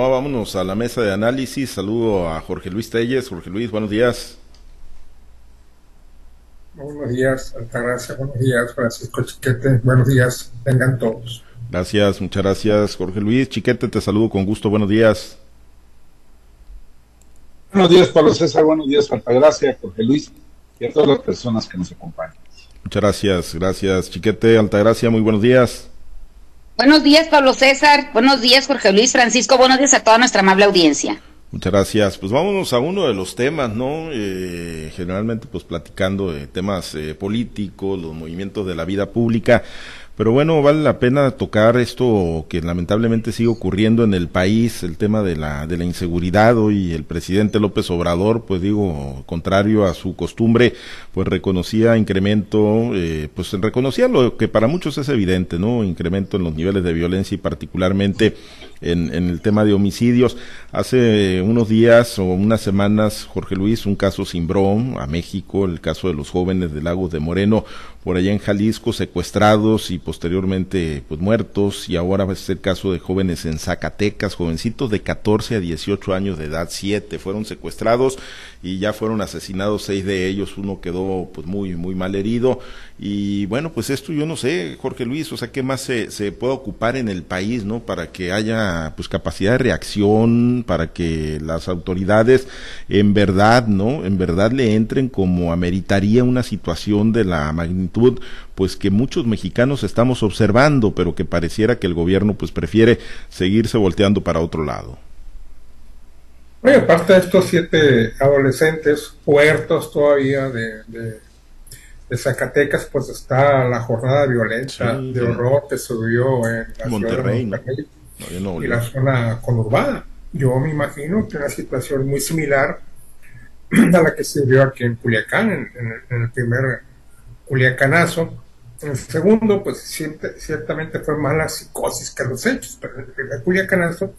Vámonos a la mesa de análisis. Saludo a Jorge Luis Telles. Jorge Luis, buenos días. Buenos días, Altagracia. Buenos días, Francisco Chiquete. Buenos días, tengan todos. Gracias, muchas gracias, Jorge Luis. Chiquete, te saludo con gusto. Buenos días. Buenos días, Pablo César. Buenos días, Altagracia, Jorge Luis y a todas las personas que nos acompañan. Muchas gracias, gracias, Chiquete. Altagracia, muy buenos días. Buenos días, Pablo César. Buenos días, Jorge Luis Francisco. Buenos días a toda nuestra amable audiencia. Muchas gracias. Pues vámonos a uno de los temas, ¿no? Eh, generalmente, pues platicando de temas eh, políticos, los movimientos de la vida pública. Pero bueno, vale la pena tocar esto que lamentablemente sigue ocurriendo en el país, el tema de la, de la inseguridad. Hoy el presidente López Obrador, pues digo, contrario a su costumbre, pues reconocía incremento, eh, pues reconocía lo que para muchos es evidente, ¿no? Incremento en los niveles de violencia y particularmente en, en el tema de homicidios. Hace unos días o unas semanas, Jorge Luis, un caso Simbrón a México, el caso de los jóvenes de Lagos de Moreno, por allá en Jalisco, secuestrados y posteriormente pues muertos, y ahora va a ser el caso de jóvenes en Zacatecas, jovencitos de 14 a 18 años de edad, siete fueron secuestrados y ya fueron asesinados seis de ellos, uno quedó pues muy, muy mal herido, y bueno, pues esto yo no sé, Jorge Luis, o sea, ¿qué más se, se puede ocupar en el país, no? Para que haya pues capacidad de reacción, para que las autoridades en verdad, ¿no? En verdad le entren como ameritaría una situación de la magnitud pues que muchos mexicanos estamos observando, pero que pareciera que el gobierno pues prefiere seguirse volteando para otro lado. Bueno, aparte de estos siete adolescentes puertos todavía de, de, Zacatecas, pues está la jornada violenta de horror que se vivió en la Monterrey, ciudad de Monterrey no, y la zona conurbada. Yo me imagino que una situación muy similar a la que se vio aquí en Culiacán, en, en, el, en el primer Culiacanazo, el segundo, pues ciertamente fue más la psicosis que los hechos, pero en el primer Culiacanazo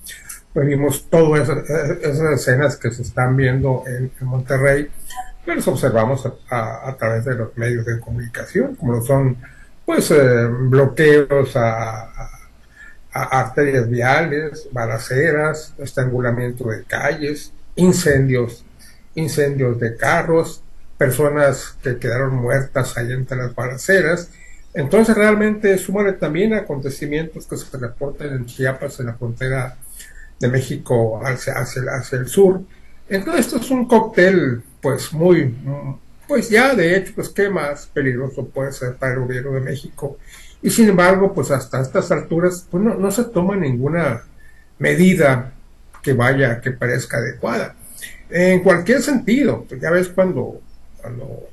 vimos todas esas, escenas que se están viendo en, Monterrey, pero observamos a, través de los medios de comunicación, como son pues eh, bloqueos a, arterias viales, balaceras, estrangulamiento de calles, incendios, incendios de carros, personas que quedaron muertas allá entre las balaceras, entonces realmente súmale también acontecimientos que se reportan en Chiapas, en la frontera de México hacia, hacia, el sur. Entonces esto es un cóctel pues muy, pues ya de hecho, pues qué más peligroso puede ser para el gobierno de México. Y sin embargo, pues hasta estas alturas pues no, no se toma ninguna medida que vaya, que parezca adecuada. En cualquier sentido, pues ya ves cuando, cuando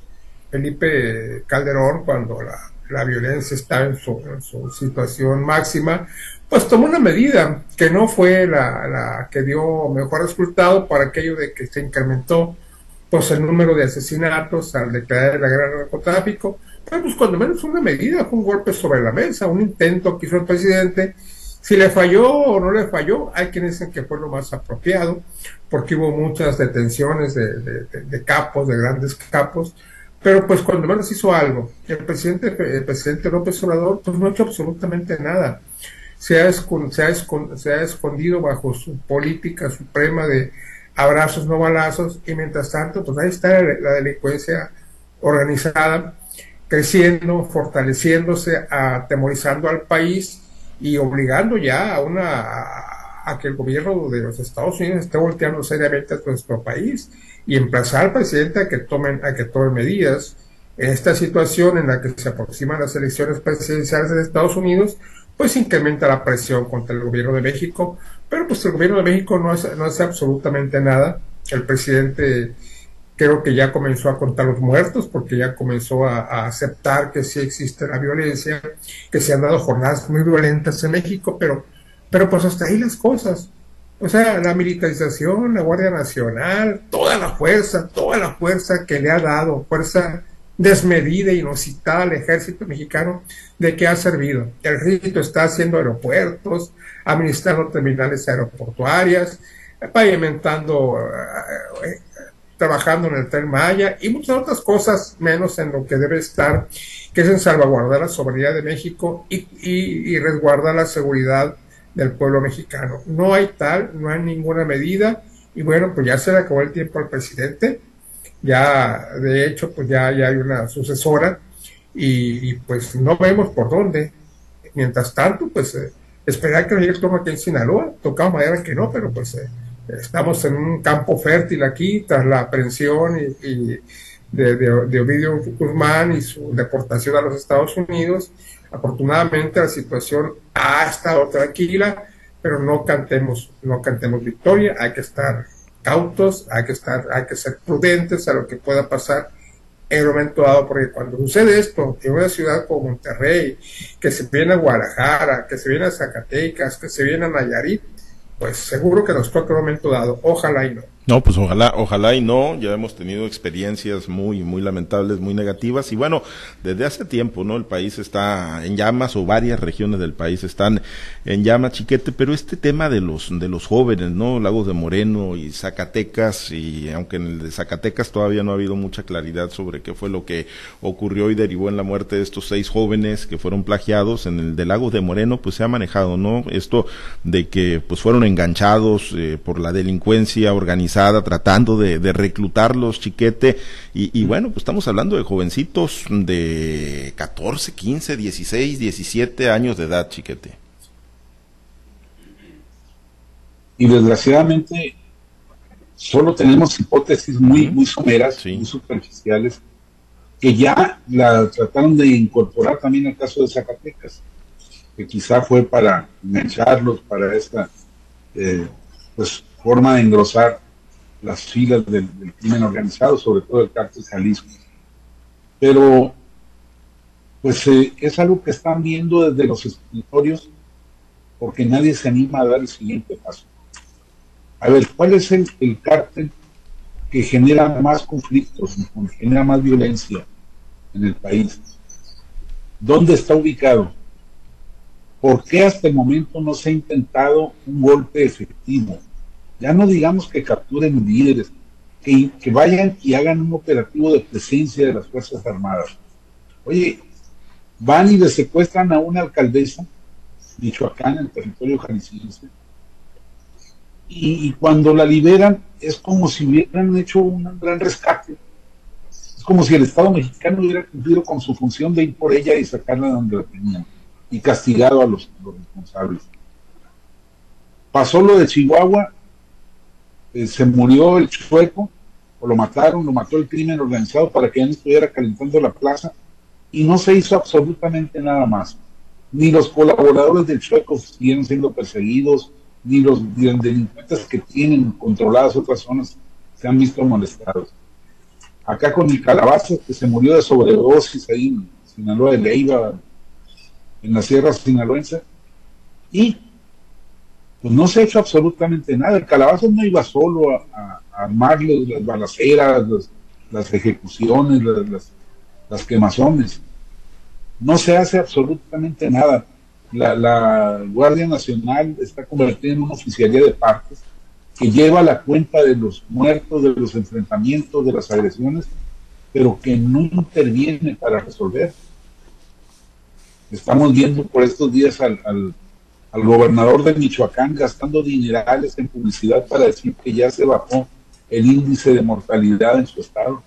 Felipe Calderón, cuando la la violencia está en su, situación máxima, pues tomó una medida que no fue la, que dio mejor resultado para aquello de que se incrementó pues el número de asesinatos al declarar la guerra del narcotráfico, pero pues cuando menos una medida, fue un golpe sobre la mesa, un intento que hizo el presidente, si le falló o no le falló, hay quienes dicen que fue lo más apropiado, porque hubo muchas detenciones de, de, de capos, de grandes capos, pero pues cuando menos hizo algo. El presidente, el presidente López Obrador pues no ha hecho absolutamente nada. Se ha, se, ha se ha escondido bajo su política suprema de abrazos no balazos y mientras tanto pues ahí está la, delincuencia organizada creciendo, fortaleciéndose, atemorizando al país y obligando ya a una que el gobierno de los Estados Unidos esté volteando seriamente a nuestro país y emplazar al presidente a que tomen, a que tome medidas. En esta situación en la que se aproximan las elecciones presidenciales de Estados Unidos, pues incrementa la presión contra el gobierno de México, pero pues el gobierno de México no hace, no hace absolutamente nada. El presidente creo que ya comenzó a contar los muertos porque ya comenzó a, aceptar que sí existe la violencia, que se han dado jornadas muy violentas en México, pero, pero pues hasta ahí las cosas. O sea, la militarización, la Guardia Nacional, toda la fuerza, toda la fuerza que le ha dado, fuerza desmedida, inusitada al ejército mexicano, ¿de qué ha servido? El ejército está haciendo aeropuertos, administrando terminales aeroportuarias, pavimentando, eh, trabajando en el tren Maya y muchas otras cosas menos en lo que debe estar, que es en salvaguardar la soberanía de México y, y, y resguardar la seguridad del pueblo mexicano. No hay tal, no hay ninguna medida y bueno, pues ya se le acabó el tiempo al presidente, ya de hecho pues ya, ya hay una sucesora y, pues no vemos por dónde. Mientras tanto, pues eh, esperar que llegue el turno aquí en Sinaloa, tocamos madera que no, pero pues eh, estamos en un campo fértil aquí tras la aprehensión y, de, de, Ovidio Guzmán y su deportación a los Estados Unidos. Afortunadamente la situación ha estado tranquila, pero no cantemos, no cantemos victoria, hay que estar cautos, hay que estar, hay que ser prudentes a lo que pueda pasar en un momento dado, porque cuando sucede esto en una ciudad como Monterrey, que se viene a Guadalajara, que se viene a Zacatecas, que se viene a Nayarit, pues seguro que nos toca un momento dado, ojalá y no. No, pues ojalá, ojalá y no. Ya hemos tenido experiencias muy, muy lamentables, muy negativas. Y bueno, desde hace tiempo, ¿no? El país está en llamas o varias regiones del país están en llamas, chiquete. Pero este tema de los, de los jóvenes, ¿no? Lagos de Moreno y Zacatecas, y aunque en el de Zacatecas todavía no ha habido mucha claridad sobre qué fue lo que ocurrió y derivó en la muerte de estos seis jóvenes que fueron plagiados, en el de Lagos de Moreno, pues se ha manejado, ¿no? Esto de que, pues fueron enganchados eh, por la delincuencia organizada tratando de, reclutarlos, chiquete. Y, bueno, pues estamos hablando de jovencitos de 14, 15, 16, 17 años de edad, chiquete. Y desgraciadamente solo tenemos hipótesis muy, muy someras, muy superficiales, que ya la trataron de incorporar también al caso de Zacatecas, que quizá fue para engancharlos, para esta eh, pues, forma de engrosar las filas del, crimen organizado, sobre todo el cártel Jalisco. Pero, pues eh, es algo que están viendo desde los escritorios porque nadie se anima a dar el siguiente paso. A ver, ¿cuál es el, el cártel que genera más conflictos, que genera más violencia en el país? ¿Dónde está ubicado? ¿Por qué hasta el momento no se ha intentado un golpe efectivo? Ya no digamos que capturen líderes, que, vayan y hagan un operativo de presencia de las Fuerzas Armadas. Oye, van y le secuestran a una alcaldesa, Michoacán, en el territorio jalisciense, y, cuando la liberan es como si hubieran hecho un gran rescate. Es como si el Estado mexicano hubiera cumplido con su función de ir por ella y sacarla de donde la tenían y castigado a los responsables. Pasó lo de Chihuahua eh, se murió el chueco, o lo mataron, lo mató el crimen organizado para que ya no estuviera calentando la plaza, y no se hizo absolutamente nada más. Ni los colaboradores del chueco siguieron siendo perseguidos, ni los delincuentes que tienen controladas otras zonas se han visto molestados. Acá con mi calabaza, que se murió de sobredosis ahí en Sinaloa de Leiva, en la Sierra Sinaloense, y pues no se ha hecho absolutamente nada. El calabazo no iba solo a, armar las balaceras, las ejecuciones, las, las, quemazones. No se hace absolutamente nada. La, Guardia Nacional está convertida en una oficialía de partes que lleva la cuenta de los muertos, de los enfrentamientos, de las agresiones, pero que no interviene para resolver. Estamos viendo por estos días al gobernador de Michoacán gastando dinerales en publicidad para decir que ya se bajó el índice de mortalidad en su estado.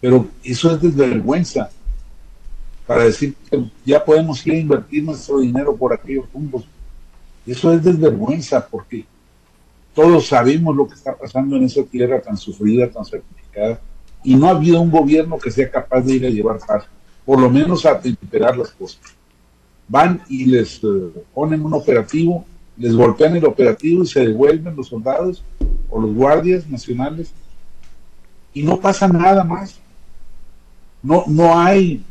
Pero eso es desvergüenza para decir que ya podemos ir a invertir nuestro dinero por aquellos rumbos. Eso es desvergüenza porque todos sabemos lo que está pasando en esa tierra tan sufrida, tan sacrificada, y no ha habido un gobierno que sea capaz de ir a llevar paz, por lo menos a temperar las cosas van y les eh, ponen un operativo, les golpean el operativo y se devuelven los soldados o los guardias nacionales y no pasa nada más. No, no hay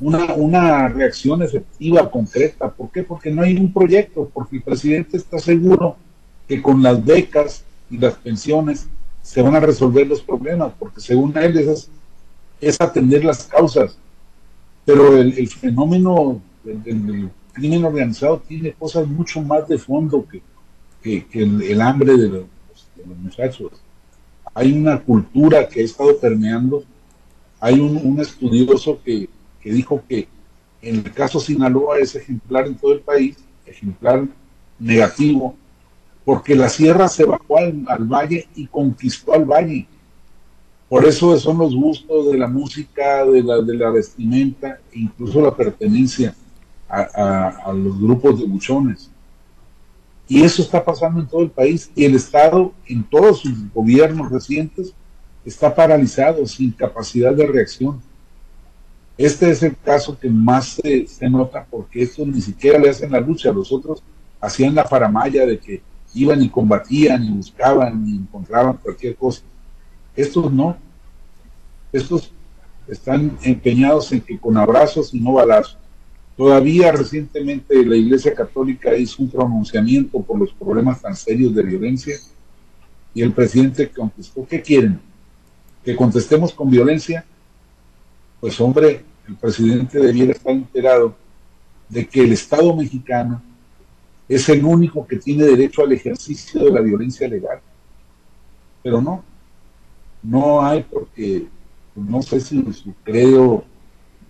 una, una reacción efectiva, concreta. ¿Por qué? Porque no hay un proyecto, porque el presidente está seguro que con las becas y las pensiones se van a resolver los problemas, porque según él es, es atender las causas. Pero el, el fenómeno el, crimen organizado tiene cosas mucho más de fondo que, el, hambre de los, muchachos. Hay una cultura que ha estado permeando. Hay un, estudioso que, dijo que en el caso Sinaloa es ejemplar en todo el país, ejemplar negativo, porque la sierra se bajó al, valle y conquistó al valle. Por eso son los gustos de la música, de la, de la vestimenta, incluso la pertenencia a, los grupos de buchones. Y eso está pasando en todo el país. Y el Estado, en todos sus gobiernos recientes, está paralizado, sin capacidad de reacción. Este es el caso que más se, se nota porque estos ni siquiera le hacen la lucha. Los otros hacían la paramaya de que iban y combatían y buscaban y encontraban cualquier cosa. Estos no. Estos están empeñados en que con abrazos y no balazos. Todavía recientemente la Iglesia Católica hizo un pronunciamiento por los problemas tan serios de violencia y el presidente contestó, ¿qué quieren? ¿Que contestemos con violencia? Pues hombre, el presidente debiera estar enterado de que el Estado mexicano es el único que tiene derecho al ejercicio de la violencia legal. Pero no, no hay porque pues, no sé si su credo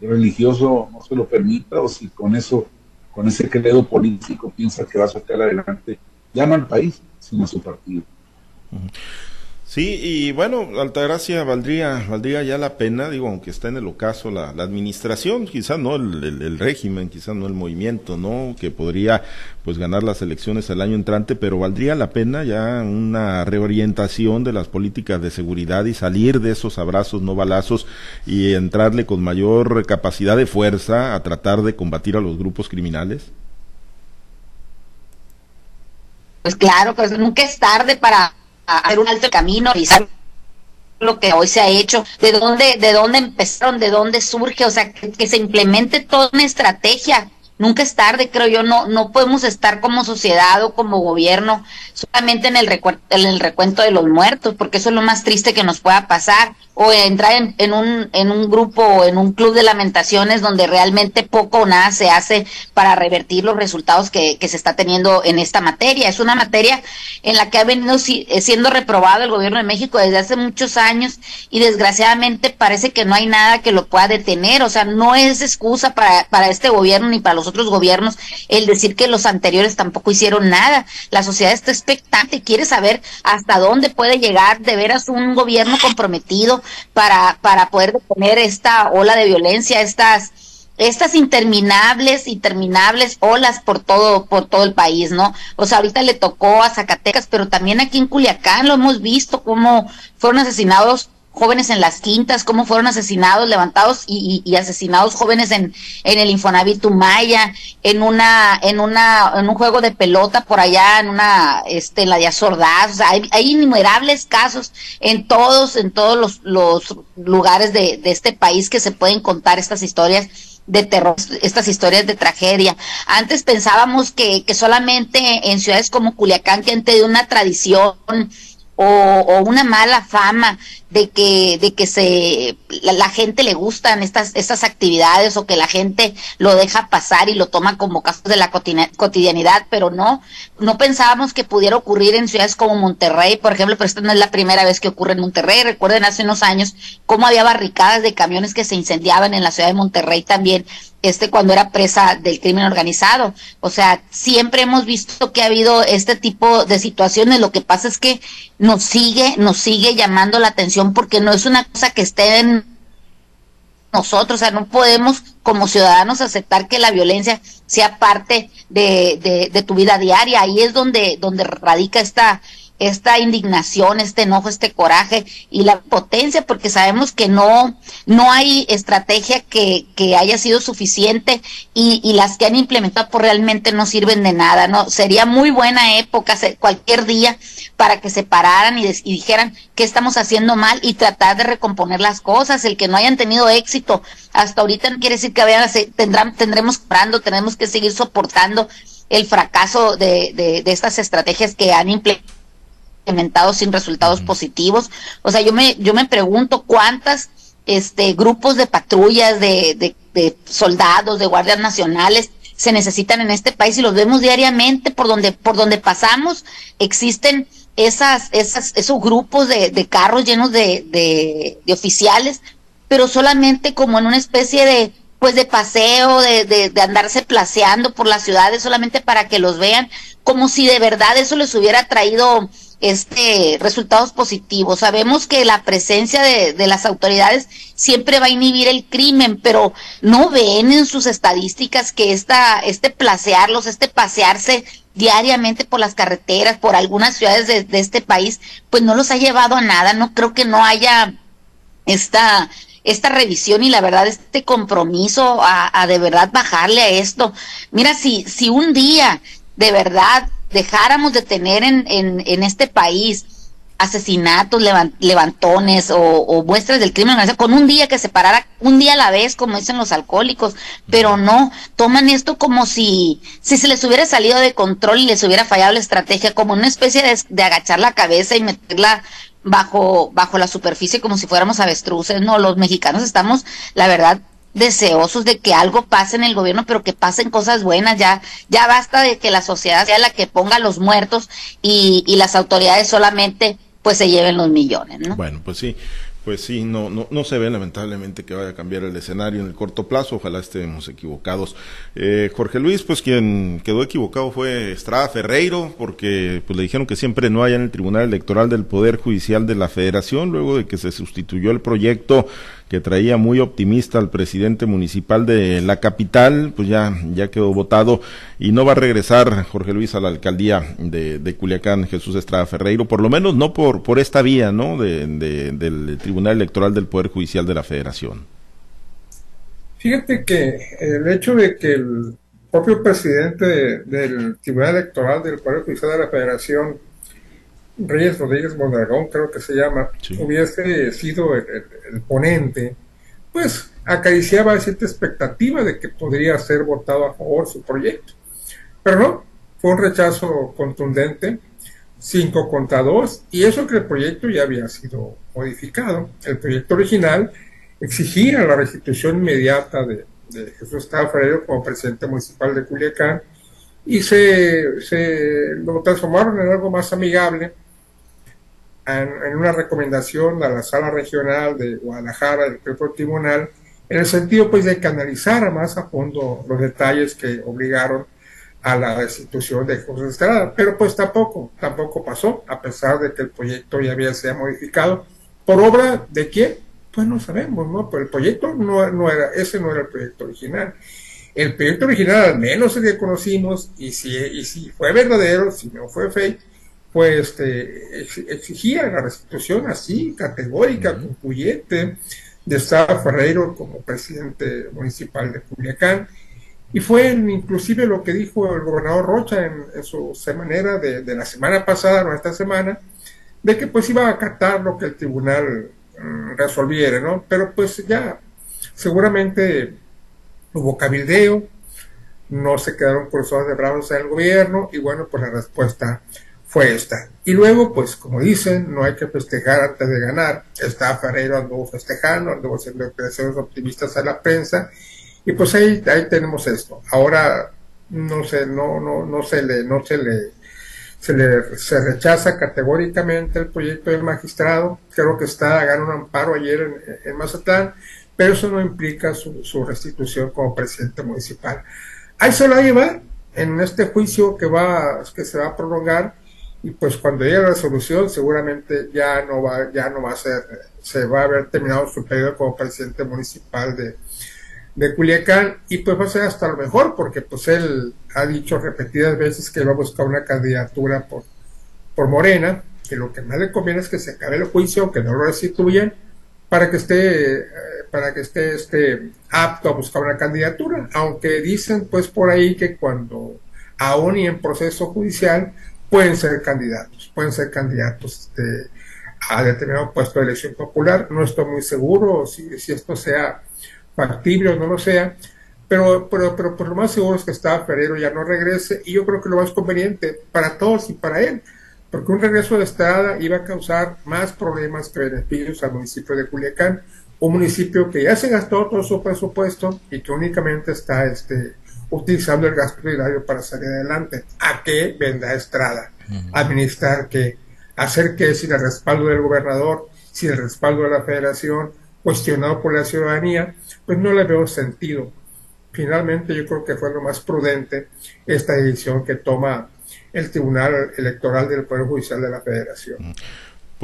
religioso no se lo permita o si con eso, con ese credo político piensa que va a sacar adelante ya no al país, sino a su partido. Sí, y bueno, Altagracia valdría, valdría ya la pena, digo, aunque está en el ocaso la, administración, quizás no el, régimen, quizás no el movimiento, ¿no? Que podría pues ganar las elecciones el año entrante, pero valdría la pena ya una reorientación de las políticas de seguridad y salir de esos abrazos no balazos y entrarle con mayor capacidad de fuerza a tratar de combatir a los grupos criminales. Pues claro, pues nunca es tarde para hacer un alto camino, revisar lo que hoy se ha hecho, de dónde, de dónde empezaron, de dónde surge, o sea, que, se implemente toda una estrategia. Nunca es tarde, creo yo, no, no podemos estar como sociedad o como gobierno solamente en el, en el recuento de los muertos, porque eso es lo más triste que nos pueda pasar o entrar en, un, en un grupo o en un club de lamentaciones donde realmente poco o nada se hace para revertir los resultados que, que se está teniendo en esta materia. Es una materia en la que ha venido eh, siendo reprobado el gobierno de México desde hace muchos años y desgraciadamente parece que no hay nada que lo pueda detener. O sea, no es excusa para, para este gobierno ni para los otros gobiernos el decir que los anteriores tampoco hicieron nada. La sociedad está expectante, quiere saber hasta dónde puede llegar de veras un gobierno comprometido para, para poder detener esta ola de violencia, estas estas interminables, interminables olas por todo, por todo el país, ¿no? O sea, ahorita le tocó a Zacatecas, pero también aquí en Culiacán lo hemos visto cómo fueron asesinados jóvenes en las quintas, cómo fueron asesinados, levantados y, asesinados jóvenes en, el Infonavit Maya, en una, en una, en un juego de pelota por allá, en una, este, en la de Azordaz, hay, hay, innumerables casos en todos, en todos los, los lugares de, este país que se pueden contar estas historias de terror, estas historias de tragedia. Antes pensábamos que, que solamente en ciudades como Culiacán, que han tenido una tradición o, una mala fama de que, de que se, la, gente le gustan estas, estas actividades o que la gente lo deja pasar y lo toma como casos de la cotidianidad, pero no, no pensábamos que pudiera ocurrir en ciudades como Monterrey, por ejemplo, pero esta no es la primera vez que ocurre en Monterrey. Recuerden hace unos años cómo había barricadas de camiones que se incendiaban en la ciudad de Monterrey también este cuando era presa del crimen organizado. O sea, siempre hemos visto que ha habido este tipo de situaciones. Lo que pasa es que nos sigue, nos sigue llamando la atención porque no es una cosa que esté en nosotros, o sea, no podemos como ciudadanos aceptar que la violencia sea parte de, de, de tu vida diaria. Ahí es donde, donde radica esta, esta indignación, este enojo, este coraje y la potencia, porque sabemos que no, no hay estrategia que, que haya sido suficiente y, y, las que han implementado pues realmente no sirven de nada, ¿no? Sería muy buena época, cualquier día, para que se pararan y, dijeran qué estamos haciendo mal y tratar de recomponer las cosas. El que no hayan tenido éxito hasta ahorita no quiere decir que vayan tendrán, tendremos parando, tenemos que seguir soportando el fracaso de, de, de estas estrategias que han implementado implementados sin resultados positivos. O sea, yo me, yo me pregunto cuántas este, grupos de patrullas, de, de, de soldados, de guardias nacionales se necesitan en este país y los vemos diariamente por donde, por donde pasamos, existen esas, esas, esos grupos de, de carros llenos de, de, de oficiales, pero solamente como en una especie de, pues de paseo, de, de, de andarse placeando por las ciudades solamente para que los vean, como si de verdad eso les hubiera traído este resultados positivos. Sabemos que la presencia de, de, las autoridades siempre va a inhibir el crimen, pero no ven en sus estadísticas que esta, este placearlos, este pasearse diariamente por las carreteras, por algunas ciudades de, este país, pues no los ha llevado a nada. No creo que no haya esta esta revisión y la verdad este compromiso a, a, de verdad bajarle a esto. Mira, si, si un día de verdad dejáramos de tener en, en, en este país asesinatos, levantones o, o, muestras del crimen con un día que se parara, un día a la vez, como dicen los alcohólicos, pero no, toman esto como si, si se les hubiera salido de control y les hubiera fallado la estrategia, como una especie de, de agachar la cabeza y meterla bajo, bajo la superficie como si fuéramos avestruces. No, los mexicanos estamos, la verdad, deseosos de que algo pase en el gobierno, pero que pasen cosas buenas. Ya, ya basta de que la sociedad sea la que ponga los muertos y, y las autoridades solamente pues se lleven los millones, ¿no? Bueno, pues sí. Pues sí, no, no, no se ve lamentablemente que vaya a cambiar el escenario en el corto plazo, ojalá estemos equivocados. Eh, Jorge Luis, pues quien quedó equivocado fue Estrada Ferreiro, porque pues le dijeron que siempre no haya en el Tribunal Electoral del Poder Judicial de la Federación, luego de que se sustituyó el proyecto que traía muy optimista al presidente municipal de la capital, pues ya, ya quedó votado y no va a regresar Jorge Luis a la alcaldía de, Culiacán, Jesús Estrada Ferreiro, por lo menos no por, por esta vía, ¿no? De, del Tribunal Electoral del Poder Judicial de la Federación. Fíjate que el hecho de que el propio presidente del Tribunal Electoral del Poder Judicial de la Federación Reyes Rodríguez Mondragón, creo que se llama, hubiese sido el, el, el, ponente, pues acariciaba cierta expectativa de que podría ser votado a favor su proyecto. Pero no, fue un rechazo contundente, 5 contra 2, y eso que el proyecto ya había sido modificado. El proyecto original exigía la restitución inmediata de, de Jesús Ferreiro como presidente municipal de Culiacán y se, se lo transformaron en algo más amigable en, una recomendación a la sala regional de Guadalajara del propio tribunal en el sentido pues de que analizara más a fondo los detalles que obligaron a la destitución de José Estrada, pero pues tampoco, tampoco pasó, a pesar de que el proyecto ya había sido modificado. ¿Por obra de quién? Pues no sabemos, ¿no? Pero el proyecto no, no era, ese no era el proyecto original. El proyecto original, al menos el que conocimos, y si, y si fue verdadero, si no fue fake, pues este, exigía la restitución así, categórica, uh -huh. concluyente, de Estado Ferreiro como presidente municipal de Culiacán. Y fue inclusive lo que dijo el gobernador Rocha en, en su manera de, de, la semana pasada, no esta semana, de que pues iba a acatar lo que el tribunal mm, resolviera, ¿no? Pero pues ya, seguramente hubo cabildeo, no se quedaron cruzados de brazos en el gobierno, y bueno, pues la respuesta fue esta. Y luego, pues como dicen, no hay que festejar antes de ganar. Está Ferreiro anduvo festejando, anduvo haciendo declaraciones optimistas a la prensa, y pues ahí, ahí tenemos esto. Ahora no se, no, no, no se le, no se le, se le se rechaza categóricamente el proyecto del magistrado. Creo que está, ganó un amparo ayer en, en Mazatlán, pero eso no implica su, su, restitución como presidente municipal. Ahí se lo va a en este juicio que va, que se va a prolongar, y pues cuando llegue la resolución seguramente ya no va, ya no va a ser, se va a haber terminado su periodo como presidente municipal de, de Culiacán y pues va a ser hasta lo mejor porque pues él ha dicho repetidas veces que va a buscar una candidatura por, por Morena, que lo que más le conviene es que se acabe el juicio, que no lo restituyan, para que esté, eh, para que esté, esté apto a buscar una candidatura, aunque dicen pues por ahí que cuando aún y en proceso judicial pueden ser candidatos, pueden ser candidatos este, a determinado puesto de elección popular, no estoy muy seguro si, si esto sea factible o no lo sea, pero, pero, pero por lo más seguro es que está Ferrero ya no regrese y yo creo que lo más conveniente para todos y para él, porque un regreso de Estrada iba a causar más problemas que beneficios al municipio de Culiacán, un municipio que ya se gastó todo su presupuesto y que únicamente está este, utilizando el gasto solidario para salir adelante. ¿A qué vendrá Estrada? Administrar qué, hacer qué sin el respaldo del gobernador, sin el respaldo de la federación, cuestionado por la ciudadanía, pues no le veo sentido. Finalmente yo creo que fue lo más prudente esta decisión que toma el Tribunal Electoral del Poder Judicial de la Federación.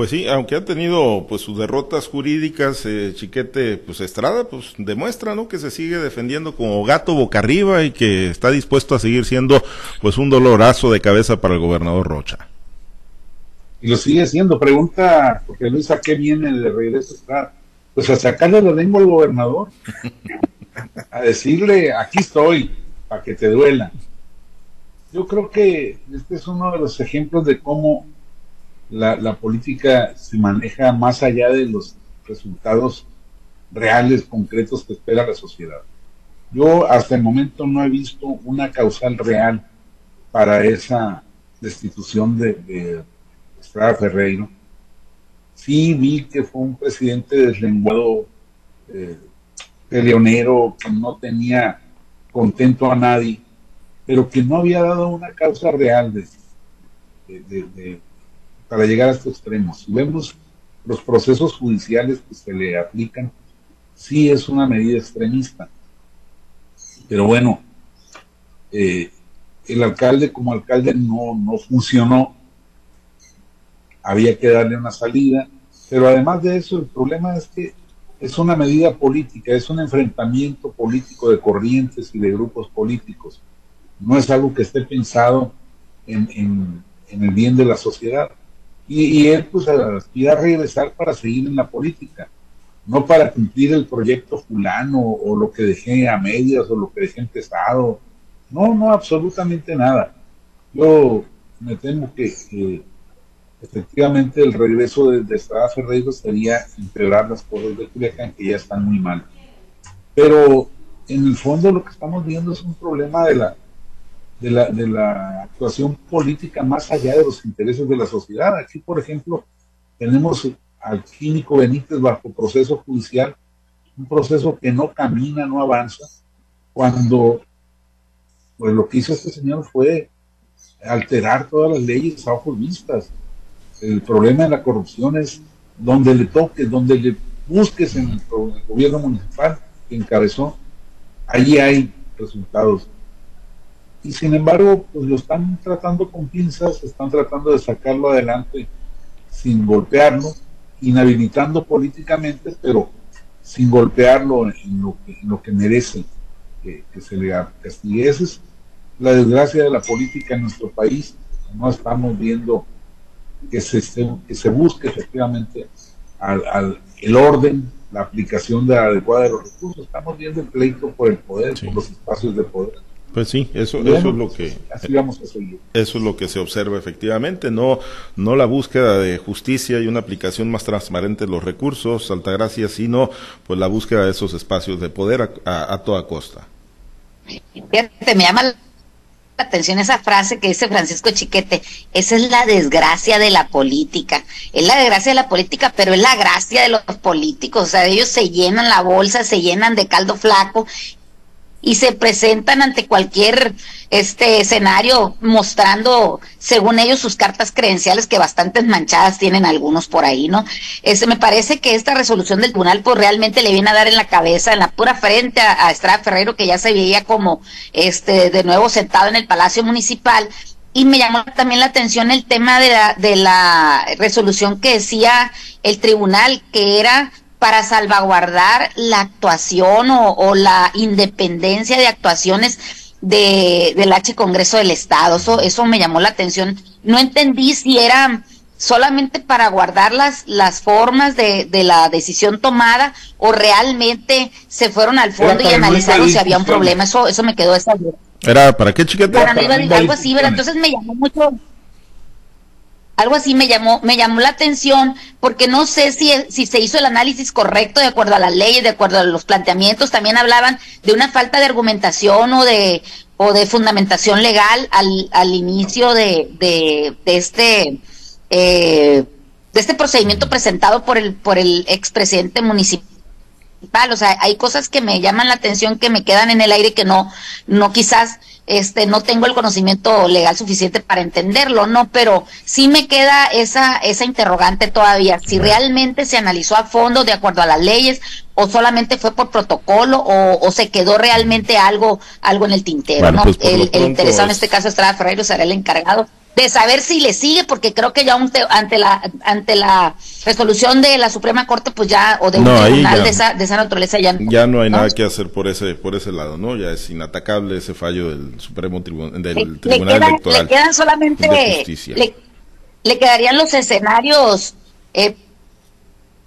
Pues sí, aunque ha tenido pues sus derrotas jurídicas, eh, Chiquete, pues Estrada, pues demuestra, ¿no? Que se sigue defendiendo como gato boca arriba y que está dispuesto a seguir siendo pues un dolorazo de cabeza para el gobernador Rocha. Y lo sigue siendo. Pregunta, porque Luis, ¿a qué viene de regreso Estrada? Pues a sacarle la lengua al gobernador. a decirle, aquí estoy, para que te duela. Yo creo que este es uno de los ejemplos de cómo la, política se maneja más allá de los resultados reales, concretos que espera la sociedad. Yo hasta el momento no he visto una causal real para esa destitución de, Estrada Ferreiro. Sí vi que fue un presidente deslenguado, eh, peleonero, que no tenía contento a nadie, pero que no había dado una causa real de para llegar a estos extremos. Si vemos los procesos judiciales que se le aplican, sí es una medida extremista. Pero bueno, eh, el alcalde como alcalde no, no funcionó, había que darle una salida, pero además de eso el problema es que es una medida política, es un enfrentamiento político de corrientes y de grupos políticos, no es algo que esté pensado en el bien de la sociedad. Y, él pues aspira a regresar para seguir en la política, no para cumplir el proyecto fulano o lo que dejé a medias o lo que dejé empezado. No, no, absolutamente nada. Yo me temo que, efectivamente el regreso de, de Estrada Ferreiro sería empeorar las cosas de Culiacán, que ya están muy mal. Pero en el fondo lo que estamos viendo es un problema de la de la, actuación política más allá de los intereses de la sociedad. Aquí, por ejemplo, tenemos al químico Benítez bajo proceso judicial, un proceso que no camina, no avanza, cuando pues lo que hizo este señor fue alterar todas las leyes a ojos vistas. El problema de la corrupción es donde le toques, donde le busques en el gobierno municipal que encabezó, allí hay resultados y sin embargo, pues lo están tratando con pinzas, están tratando de sacarlo adelante sin golpearlo, inhabilitando políticamente, pero sin golpearlo en lo que, lo que merece que, se le castigue. Esa es la desgracia de la política en nuestro país. No estamos viendo que se, que se busque efectivamente al, el orden, la aplicación de la adecuada de los recursos. Estamos viendo el pleito por el poder, por los espacios de poder. Pues sí, eso, eso es lo que eso es lo que se observa efectivamente, no no la búsqueda de justicia y una aplicación más transparente de los recursos, Altagracia, sino pues la búsqueda de esos espacios de poder a, toda costa. Fíjate, me llama la atención esa frase que dice Francisco Chiquete, esa es la desgracia de la política, es la desgracia de la política, pero es la gracia de los políticos, o sea, ellos se llenan la bolsa, se llenan de caldo flaco y se presentan ante cualquier este escenario mostrando según ellos sus cartas credenciales que bastantes manchadas tienen algunos por ahí, ¿no? Ese me parece que esta resolución del tribunal pues realmente le viene a dar en la cabeza, en la pura frente a, Estrada Ferrero que ya se veía como este de nuevo sentado en el Palacio Municipal y me llamó también la atención el tema de la, de la resolución que decía el tribunal que era para salvaguardar la actuación o, la independencia de actuaciones de, del H Congreso del Estado. Eso, eso me llamó la atención. No entendí si era solamente para guardar las, las formas de, de la decisión tomada o realmente se fueron al fondo y analizaron si había un problema. Eso, eso me quedó esa duda. ¿Era para qué chiquete? Para, algo así, ¿verdad? Entonces me llamó mucho algo así me llamó, me llamó la atención porque no sé si, si se hizo el análisis correcto de acuerdo a las leyes, de acuerdo a los planteamientos. También hablaban de una falta de argumentación o de, o de fundamentación legal al, al inicio de, de, de este, eh, de este procedimiento presentado por el, por el expresidente municipal. O sea, hay cosas que me llaman la atención, que me quedan en el aire, que no, no quizás este, no tengo el conocimiento legal suficiente para entenderlo, ¿no? Pero sí me queda esa, esa interrogante todavía, si realmente se analizó a fondo de acuerdo a las leyes o solamente fue por protocolo o, se quedó realmente algo, algo en el tintero, ¿no? Pues el, interesado en este caso Estrada Ferreiro será el encargado de saber si le sigue, porque creo que ya ante la ante la resolución de la Suprema Corte, pues ya, o de un tribunal de, esa, de esa naturaleza, ya, ya no hay nada que hacer por ese por ese lado, ¿no? Ya es inatacable ese fallo del Supremo Tribunal del Tribunal Electoral. Le quedan solamente, le, le, quedarían los escenarios eh,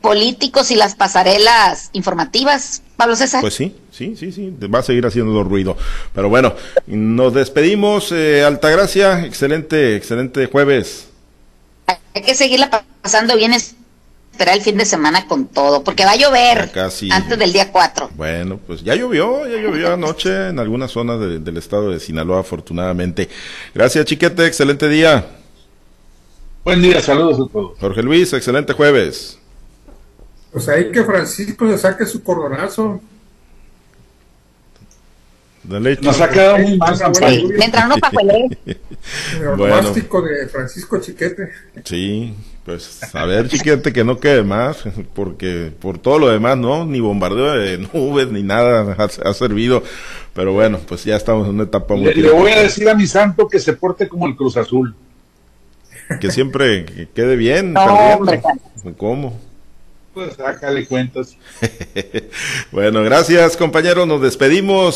políticos y las pasarelas informativas, Pablo César. Pues sí, sí, sí, sí, va a seguir haciendo ruido. Pero bueno, nos despedimos, eh, Altagracia, excelente, excelente jueves. Hay que seguirla pasando bien, esperar el fin de semana con todo, porque va a llover antes del día 4. Bueno, pues ya llovió, ya llovió anoche en algunas zonas del estado de Sinaloa, afortunadamente. Gracias, Chiquete, excelente día. Buen día, saludos a todos. Jorge Luis, excelente jueves. Pues ahí que Francisco se saque su cordonazo. Nos ha quedado muy mal. Sí, mientras no El bueno. de Francisco Chiquete. Sí, pues a ver, Chiquete, que no quede más, porque por todo lo demás, ¿no? Ni bombardeo de nubes, ni nada ha, servido. Pero bueno, pues ya estamos en una etapa muy... Le, le voy a decir a mi santo que se porte como el Cruz Azul. Que siempre quede bien. No, ¿Cómo? Pues sácale cuentas. bueno, gracias compañeros, nos despedimos.